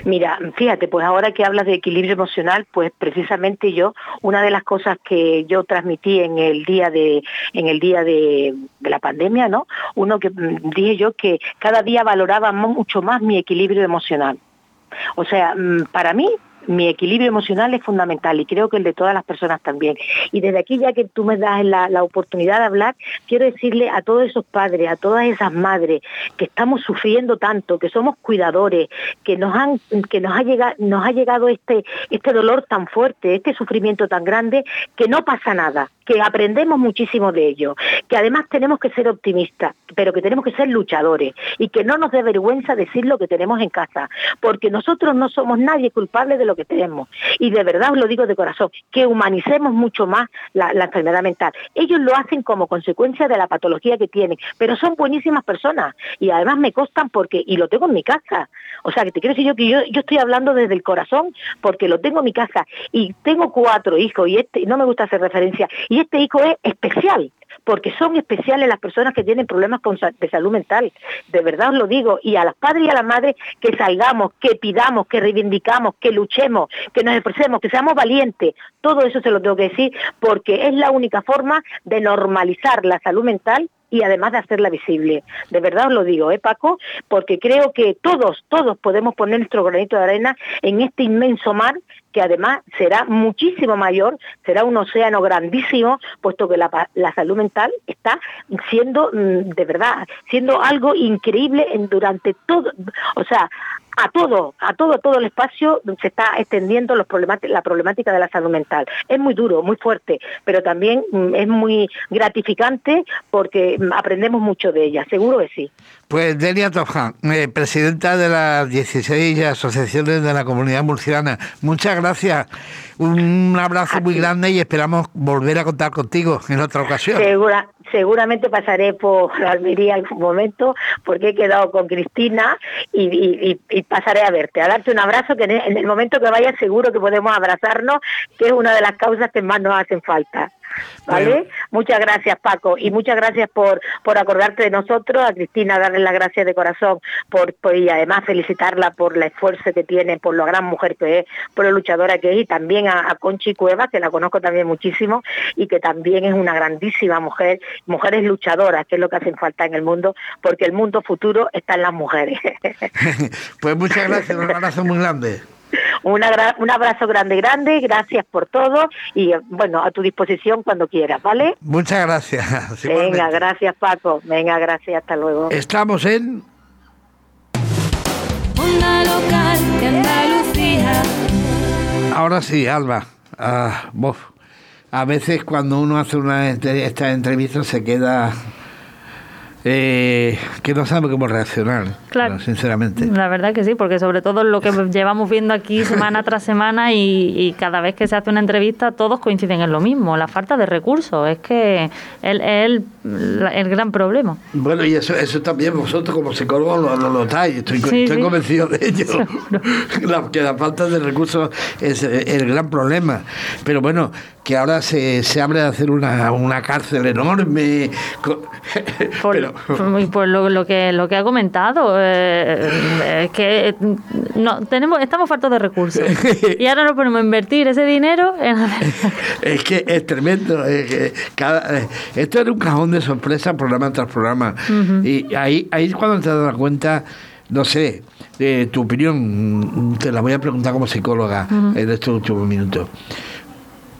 Mira, fíjate, pues ahora que hablas de equilibrio emocional, pues precisamente yo, una de las cosas que yo transmití en el día de, en el día de, la pandemia, ¿no? Uno que mm, dije yo que cada día valoraba mucho más mi equilibrio emocional. O sea, mm, para mí mi equilibrio emocional es fundamental y creo que el de todas las personas también. Y desde aquí, ya que tú me das la, la, oportunidad de hablar, quiero decirle a todos esos padres, a todas esas madres que estamos sufriendo tanto, que somos cuidadores, que nos han, que nos ha llegado, nos ha llegado este, este dolor tan fuerte, este sufrimiento tan grande, que no pasa nada, que aprendemos muchísimo de ello, que además tenemos que ser optimistas, pero que tenemos que ser luchadores y que no nos dé vergüenza decir lo que tenemos en casa, porque nosotros no somos nadie culpable de lo que tenemos. Y de verdad os lo digo de corazón, que humanicemos mucho más la, enfermedad mental. Ellos lo hacen como consecuencia de la patología que tienen, pero son buenísimas personas y además me costan porque, y lo tengo en mi casa. O sea, que te quiero decir yo que yo, yo estoy hablando desde el corazón porque lo tengo en mi casa y tengo cuatro hijos y este, no me gusta hacer referencia, y este hijo es especial porque son especiales las personas que tienen problemas de salud mental. De verdad os lo digo. Y a las padres y a las madres que salgamos, que pidamos, que reivindicamos, que luchemos, que nos expresemos, que seamos valientes. Todo eso se lo tengo que decir porque es la única forma de normalizar la salud mental y además de hacerla visible. De verdad os lo digo, ¿eh, Paco? Porque creo que todos, todos podemos poner nuestro granito de arena en este inmenso mar que además será muchísimo mayor, será un océano grandísimo, puesto que la, la salud mental está siendo, mm, de verdad, siendo algo increíble durante todo, o sea, a todo, a todo, todo el espacio se está extendiendo la problemática de la salud mental. Es muy duro, muy fuerte, pero también mm, es muy gratificante porque mm, aprendemos mucho de ella, seguro que sí. Pues Delia Toján, eh, presidenta de las 16 asociaciones de la comunidad murciana, muchas gracias. Un abrazo muy grande y esperamos volver a contar contigo en otra ocasión. Segura, seguramente pasaré por Almería en algún momento porque he quedado con Cristina y, pasaré a verte, a darte un abrazo que en el momento que vaya seguro que podemos abrazarnos, que es una de las causas que más nos hacen falta. ¿Vale? Muchas gracias, Paco, y muchas gracias por, por acordarte de nosotros, a Cristina darle las gracias de corazón por, y además felicitarla por el esfuerzo que tiene, por la gran mujer que es, por la luchadora que es, y también a, Conchi Cueva, que la conozco también muchísimo, y que también es una grandísima mujer, mujeres luchadoras, que es lo que hacen falta en el mundo, porque el mundo futuro está en las mujeres. pues muchas gracias, un abrazo muy grande. Un abrazo grande, grande, gracias por todo y bueno, a tu disposición cuando quieras, ¿vale? Muchas gracias. Venga, gracias Paco, venga, gracias, hasta luego. Estamos en... Una local de Andalucía. Ahora sí, Alba. Ah, bof. A veces cuando uno hace una entre- esta entrevista se queda eh, que no sabe cómo reaccionar, Claro. sinceramente. La verdad que sí, porque sobre todo lo que llevamos viendo aquí semana tras semana y, y cada vez que se hace una entrevista todos coinciden en lo mismo, la falta de recursos, es que es el, el, el gran problema. Bueno, y eso, eso también vosotros como psicólogos lo, lo notáis, estoy, Sí, estoy sí. convencido de ello. La, que la falta de recursos es eh, el gran problema. Pero bueno, que ahora se, se habla de hacer una, una cárcel enorme. pero- y por lo, lo que lo que ha comentado eh, es que no tenemos estamos faltos de recursos y ahora nos ponemos a invertir ese dinero en Es que es tremendo. es que cada- eh, esto era un cajón de sorpresa, programa tras programa. Y ahí, ahí es cuando te das cuenta, no sé, eh, tu opinión, te la voy a preguntar como psicóloga en estos últimos minutos.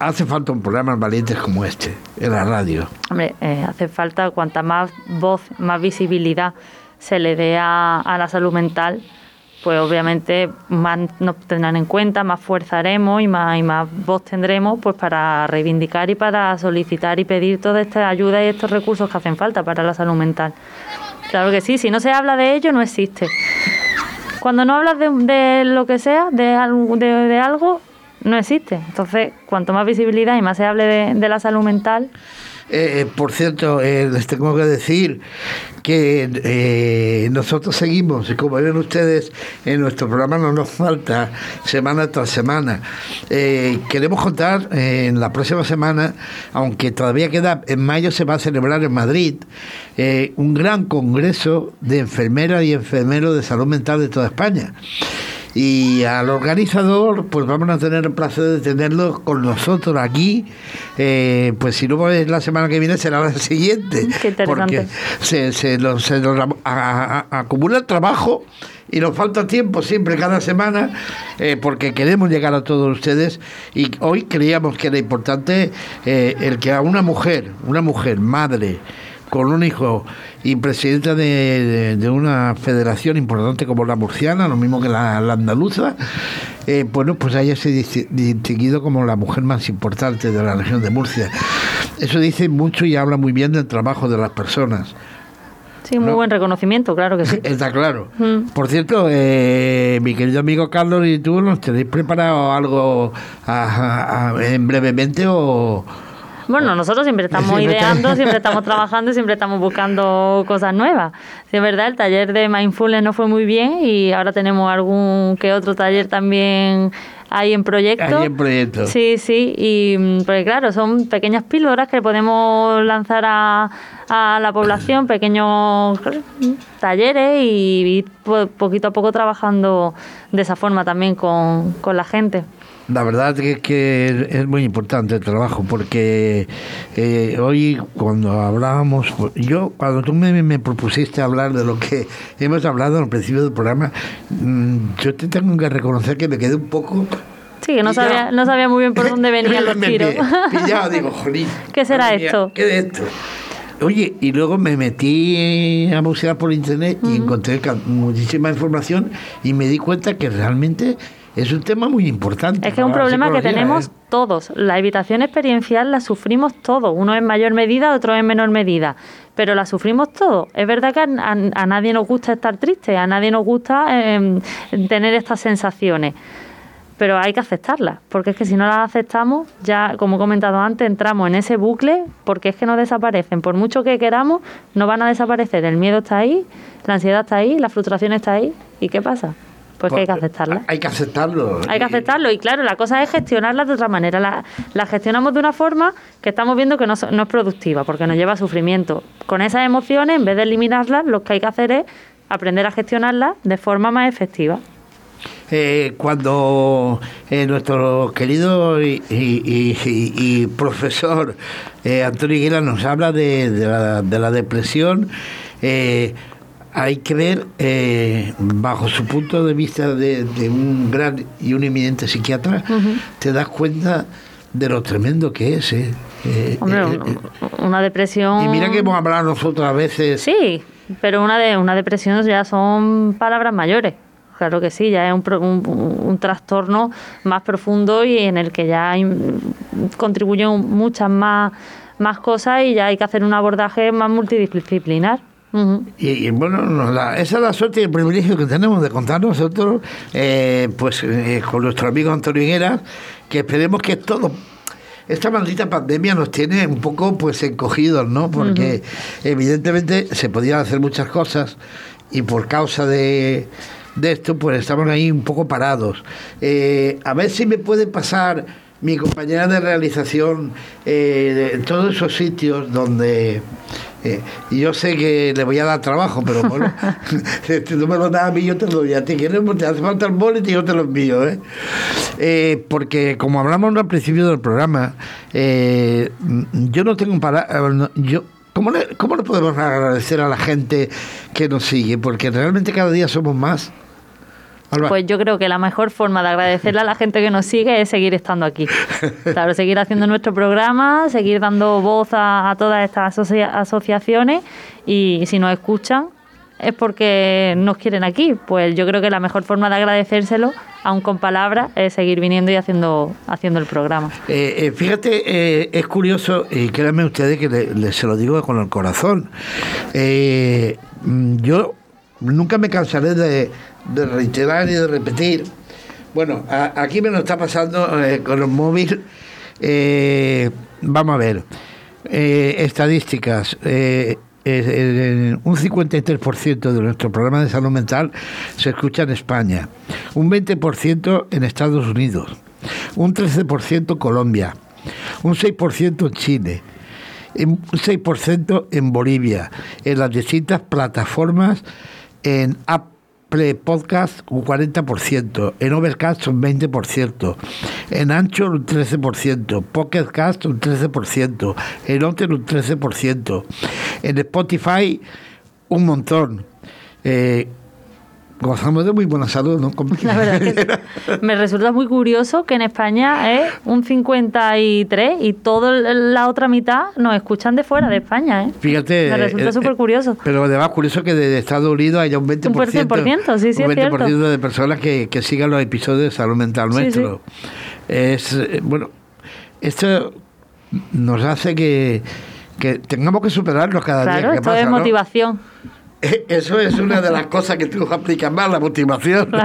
Hace falta un programa valientes como este, en la radio. Hombre, eh, hace falta cuanta más voz, más visibilidad se le dé a, la salud mental, pues obviamente más nos tendrán en cuenta, más fuerza haremos y más, y más voz tendremos pues para reivindicar y para solicitar y pedir toda esta ayuda y estos recursos que hacen falta para la salud mental. Claro que sí, si no se habla de ello no existe. Cuando no hablas de, de lo que sea, de, de, de algo, no existe. Entonces, cuanto más visibilidad y más se hable de, la salud mental, Eh, por cierto, eh, les tengo que decir que eh, nosotros seguimos, y como ven ustedes, en nuestro programa no nos falta semana tras semana. Eh, queremos contar eh, en la próxima semana, aunque todavía queda, en mayo se va a celebrar en Madrid eh, un gran congreso de enfermeras y enfermeros de salud mental de toda España. Y al organizador, pues vamos a tener el placer de tenerlo con nosotros aquí. Eh, pues si no es la semana que viene, será la siguiente. Qué interesante. Porque se, se nos, se nos a- a- a- acumula el trabajo y nos falta tiempo siempre, cada semana, eh, porque queremos llegar a todos ustedes. Y hoy creíamos que era importante eh, el que a una mujer, una mujer, madre, con un hijo y presidenta de, de- de una federación importante como la murciana, lo mismo que la, la andaluza, eh, bueno, pues haya sido dis- distinguido como la mujer más importante de la región de Murcia. Eso dice mucho y habla muy bien del trabajo de las personas. sí, muy No. buen reconocimiento, claro que sí. Está claro. Mm. Por cierto, eh, mi querido amigo Carlos y tú, ¿nos tenéis preparado algo a- a- a- en brevemente o...? Bueno, nosotros siempre estamos ideando, siempre estamos trabajando y siempre estamos buscando cosas nuevas. Sí, es verdad, el taller de Mindfulness no fue muy bien y ahora tenemos algún que otro taller también ahí en proyecto. Ahí en proyecto. Sí, sí, y mm, porque claro, son pequeñas píldoras que podemos lanzar a, a la población, pequeños talleres y po- poquito a poco trabajando de esa forma también con, con la gente. La verdad que, que es muy importante el trabajo porque eh, hoy cuando hablábamos, yo cuando tú me, me propusiste hablar de lo que hemos hablado al principio del programa, mm, yo te tengo que reconocer que me quedé un poco... Sí, que no pillado. sabía, no sabía muy bien por dónde venían los tiros. Pillado, digo, jolín. ¿Qué será mía, esto? ¿Qué es esto? Oye, y luego me metí a buscar por internet y encontré muchísima información y me di cuenta que realmente es un tema muy importante. Es que es un problema que tenemos ¿eh? todos. La evitación experiencial la sufrimos todos, uno en mayor medida, otro en menor medida, pero la sufrimos todos. Es verdad que a, a- a nadie nos gusta estar triste, a nadie nos gusta eh, tener estas sensaciones, pero hay que aceptarlas, porque es que si no las aceptamos, ya como he comentado antes, entramos en ese bucle, porque es que no desaparecen. Por mucho que queramos, no van a desaparecer. El miedo está ahí, la ansiedad está ahí, la frustración está ahí. ¿Y qué pasa? Pues que hay que aceptarlas. Hay que aceptarlo. Hay que aceptarlo y claro, la cosa es gestionarla de otra manera. La, la gestionamos de una forma que estamos viendo que no, es productiva porque nos lleva a sufrimiento. Con esas emociones, en vez de eliminarlas, lo que hay que hacer es aprender a gestionarlas de forma más efectiva. Eh, cuando eh, nuestro querido y, y- y- y- y profesor eh, Antonio Higuera nos habla de, de la, de la depresión, eh, hay que ver, eh, bajo su punto de vista de, de un gran y un eminente psiquiatra, te das cuenta de lo tremendo que es. eh. Eh, Hombre, eh, un- eh, una depresión... y mira que hemos hablado nosotros a veces. Sí, pero una, de, una depresión ya son palabras mayores. claro que sí, ya es un, un, trastorno más profundo y en el que ya contribuyen muchas más, más cosas y ya hay que hacer un abordaje más multidisciplinar. Y, bueno, esa es la suerte y el privilegio que tenemos de contar nosotros, eh, pues eh, con nuestro amigo Antonio Higuera, que esperemos que todo esta maldita pandemia nos tiene un poco pues encogidos, ¿no? Porque evidentemente se podían hacer muchas cosas y por causa de, esto pues estamos ahí un poco parados. Eh, a ver si me puede pasar mi compañera de realización eh, en todos esos sitios donde eh, yo sé que le voy a dar trabajo, pero bueno, si tú me lo das a mí, yo te lo doy a ti. ¿Quieres? Te hace falta el boleto y yo te lo envío. ¿eh? ¿eh? porque como hablamos al principio del programa, eh, yo no tengo para... Yo, ¿cómo, le, ¿Cómo le podemos agradecer a la gente que nos sigue? Porque realmente cada día somos más. Pues yo creo que la mejor forma de agradecerle a la gente que nos sigue es seguir estando aquí. Claro, seguir haciendo nuestro programa, seguir dando voz a, todas estas asociaciones y si nos escuchan es porque nos quieren aquí. Pues yo creo que la mejor forma de agradecérselo, aun con palabras, es seguir viniendo y haciendo, haciendo el programa. Eh, eh, fíjate, eh, es curioso, y créanme ustedes que se lo digo con el corazón. yo nunca me cansaré de, de reiterar y de repetir. Bueno, aquí me lo está pasando eh, con el móvil. Eh, vamos a ver. Eh, estadísticas. un 53% de nuestro programa de salud mental se escucha en España, un 20% en Estados Unidos, un 13% Colombia, un 6% en Chile, un 6% en Bolivia, en las distintas plataformas en Apple Podcast un 40%, en Overcast un 20%, en Anchor un 13%, Pocketcast un 13%, en Otter un 13%, en Spotify un montón. Eh, gozamos de muy buena salud, ¿no? La verdad es que me resulta muy curioso que en España es un 53 y toda la otra mitad nos escuchan de fuera de España, ¿eh? Fíjate. Me resulta eh, súper curioso. Pero además curioso que de Estados Unidos haya un 20%, un 20% sí, sí, un 20% de personas que, que, sigan los episodios de salud mental nuestro. Es, eh, bueno, esto nos hace que, que tengamos que superarnos cada día. Claro, esto es motivación. Eso es una de las cosas que tú aplicas más, la motivación.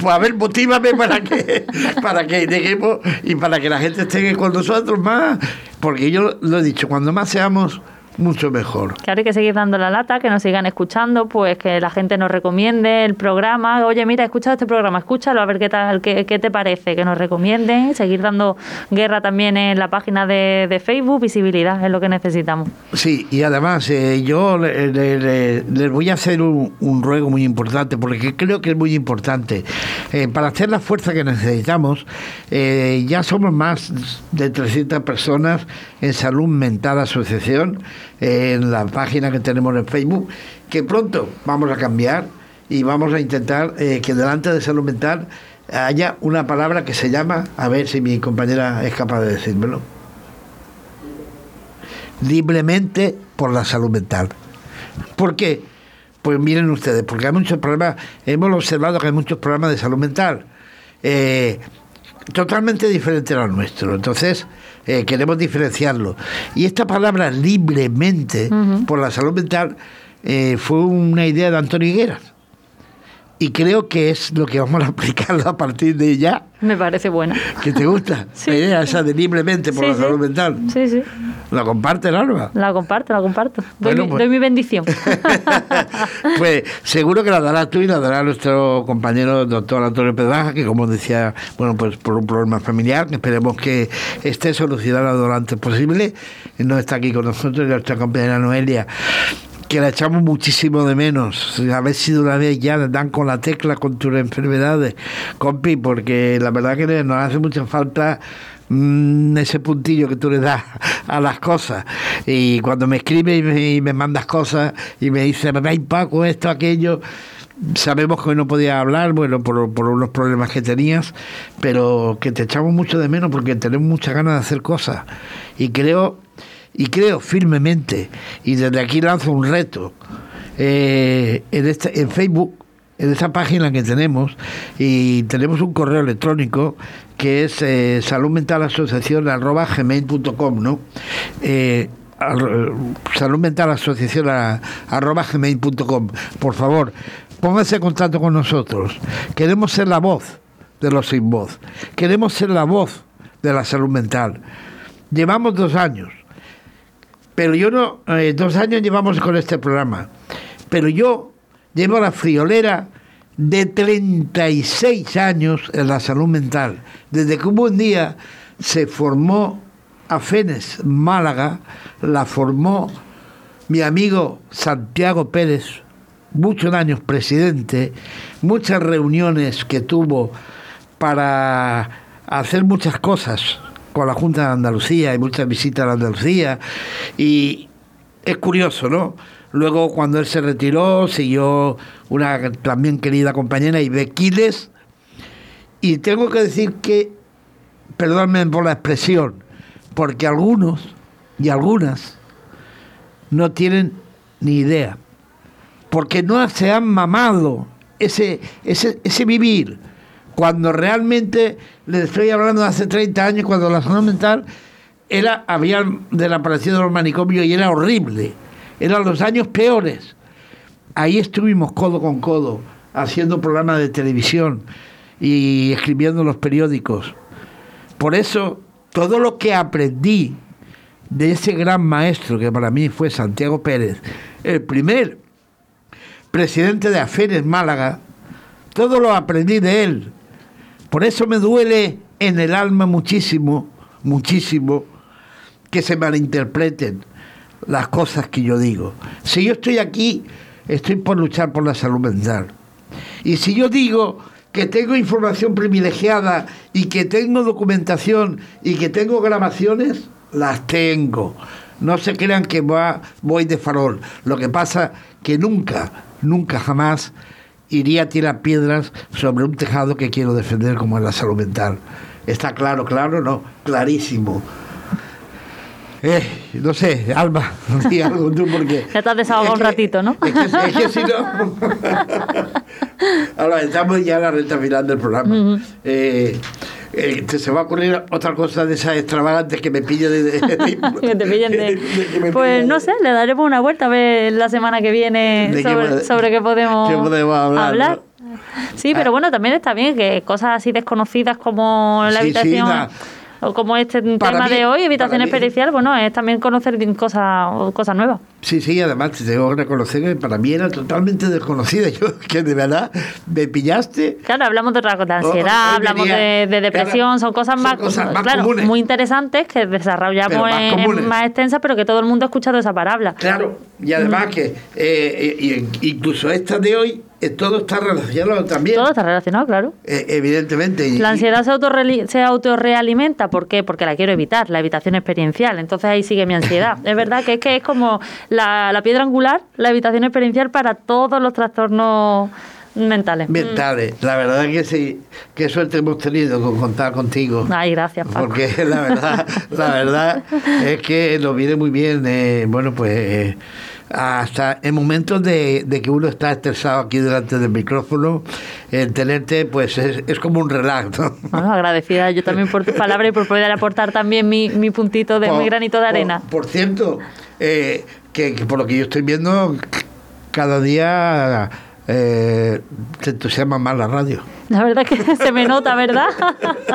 Pues a ver, motívame para que, para que lleguemos y para que la gente esté con nosotros más. Porque yo lo he dicho, cuando más seamos mucho mejor. Claro, hay que seguir dando la lata, que nos sigan escuchando, pues que la gente nos recomiende el programa. Oye, mira, escucha este programa, escúchalo, a ver qué tal, qué, te parece, que nos recomienden. Seguir dando guerra también en la página de, Facebook, visibilidad es lo que necesitamos. Sí, y además eh, yo les voy a hacer un, ruego muy importante, porque creo que es muy importante. Eh, para hacer la fuerza que necesitamos, eh, ya somos más de 300 personas en Salud Mental Asociación en la página que tenemos en Facebook, que pronto vamos a cambiar y vamos a intentar eh, que delante de salud mental haya una palabra que se llama, a ver si mi compañera es capaz de decírmelo, libremente por la salud mental. ¿Por qué? Pues miren ustedes, porque hay muchos problemas, hemos observado que hay muchos problemas de salud mental. Eh, totalmente diferente a lo nuestro. Entonces, eh, queremos diferenciarlo. Y esta palabra libremente por la salud mental eh, fue una idea de Antonio Higueras y creo que es lo que vamos a aplicar a partir de ya. Me parece buena. ¿Que te gusta? Sí. La idea esa de libremente por la salud mental. Sí, sí. ¿La comparte, Larva? La comparto, la comparto. Doy, mi, pues. doy mi, bendición. pues seguro que la darás tú y la dará nuestro compañero doctor Antonio Pedraja, que como decía, bueno, pues por un problema familiar, esperemos que esté solucionado lo antes posible. No está aquí con nosotros nuestra compañera Noelia que la echamos muchísimo de menos. A ver si de una vez ya dan con la tecla con tus enfermedades, compi, porque la verdad que nos hace mucha falta mm, ese puntillo que tú le das a las cosas. Y cuando me escribes y me, mandas cosas y me dices, ay Paco, esto, aquello, sabemos que hoy no podía hablar, bueno, por, por unos problemas que tenías, pero que te echamos mucho de menos porque tenemos muchas ganas de hacer cosas. Y creo y creo firmemente, y desde aquí lanzo un reto, eh, en, este, en Facebook, en esa página que tenemos y tenemos un correo electrónico que es eh, saludmentalasociación.gmail.com, ¿no? Eh, saludmentalasociación.gmail.com. Por favor, póngase en contacto con nosotros. Queremos ser la voz de los sin voz. Queremos ser la voz de la salud mental. Llevamos dos años, pero yo no, eh, dos años llevamos con este programa, pero yo llevo la friolera de 36 años en la salud mental. Desde que un día se formó a Fenes Málaga, la formó mi amigo Santiago Pérez, muchos años presidente, muchas reuniones que tuvo para hacer muchas cosas con la Junta de Andalucía y muchas visitas a Andalucía. Y es curioso, ¿no? Luego, cuando él se retiró, siguió una también querida compañera, Ibequiles. Y tengo que decir que, perdónenme por la expresión, porque algunos y algunas no tienen ni idea, porque no se han mamado ese, ese, ese vivir, cuando realmente les estoy hablando de hace 30 años, cuando la salud mental era, había desaparecido los manicomios y era horrible, eran los años peores. Ahí estuvimos codo con codo, haciendo programas de televisión y escribiendo los periódicos. Por eso todo lo que aprendí de ese gran maestro que para mí fue Santiago Pérez, el primer presidente de Aferes Málaga, todo lo aprendí de él. Por eso me duele en el alma muchísimo, muchísimo, que se malinterpreten las cosas que yo digo. Si yo estoy aquí, estoy por luchar por la salud mental. Y si yo digo que tengo información privilegiada y que tengo documentación y que tengo grabaciones, las tengo. No se crean que voy de farol. Lo que pasa que nunca, nunca jamás iría a tirar piedras sobre un tejado que quiero defender como es la salud mental. ¿Está claro, claro? No, clarísimo. Eh, no sé, Alba, di algo tú porque... Ya te has desahogado un ratito, ¿no? Es que, es que si no... Ahora, estamos ya en la recta final del programa. eh, eh, se va a ocurrir otra cosa de esas extravagantes que me pille de... de, que te pillen de... que Pues no sé, le daremos una vuelta a ver la semana que viene ¿De qué sobre, qué podemos, qué podemos hablar, Sí, pero bueno, también está bien que cosas así desconocidas como la Sí, habitación o como este Para tema mí- de hoy, mí- experiencial, bueno, es también conocer cosas cosas nuevas. Sí, sí, además te tengo que reconocer que para mí era totalmente desconocida. Yo, que de verdad me pillaste. Claro, hablamos de rasgos de Hoy- ansiedad, hablamos venía- de, de depresión, claro, son cosas son más, cosas más claro, comunes. muy interesantes que desarrollamos más en, más extensas, pero que todo el mundo ha escuchado esa palabra. Claro, y además que eh, eh, incluso esta de hoy, eh, todo está relacionado también. Todo está relacionado, claro. eh, evidentemente. La ansiedad se, autorreali- se autorrealimenta, ¿por qué? Porque la quiero evitar, la evitación experiencial. Entonces ahí sigue mi ansiedad. es verdad que es que es como la, la piedra angular, la evitación experiencial para todos los trastornos mentales. mentales. La verdad que sí, qué suerte hemos tenido con contar contigo. Mm. Ay, gracias, Paco. Porque la verdad, la verdad es que nos viene muy bien, eh, bueno, pues eh, hasta en momentos de, de que uno está estresado aquí delante del micrófono, el tenerte, pues es, es como un relax, ¿no? Bueno, agradecida yo también por tu palabra y por poder aportar también mi, mi puntito de Por- mi granito de por- arena. Por, cierto, eh, que, que por lo que yo estoy viendo, cada día eh, te entusiasma más la radio. La verdad es que se me nota, ¿verdad?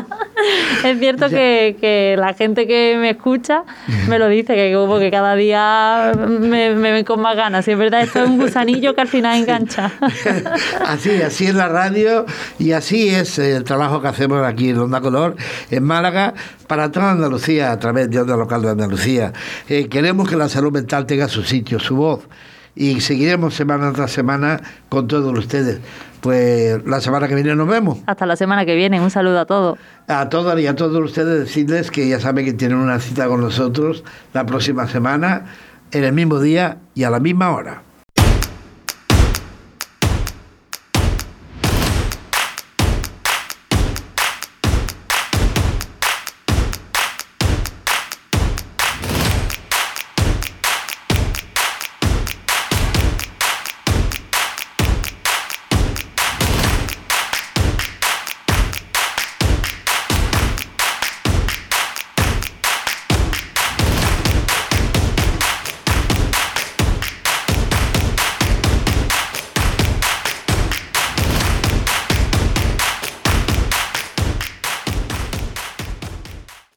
es cierto que, que la gente que me escucha me lo dice, que como que cada día me, me ven con más ganas. Y es verdad, esto es un gusanillo que al final engancha. así, así es la radio y así es el trabajo que hacemos aquí en Onda Color, en Málaga, para toda Andalucía, a través de Onda Local de Andalucía. Eh, queremos que la salud mental tenga su sitio, su voz, y seguiremos semana tras semana con todos ustedes. Pues la semana que viene nos vemos. Hasta la semana que viene. Un saludo a todos. A todas y a todos ustedes decirles que ya saben que tienen una cita con nosotros la próxima semana, en el mismo día y a la misma hora.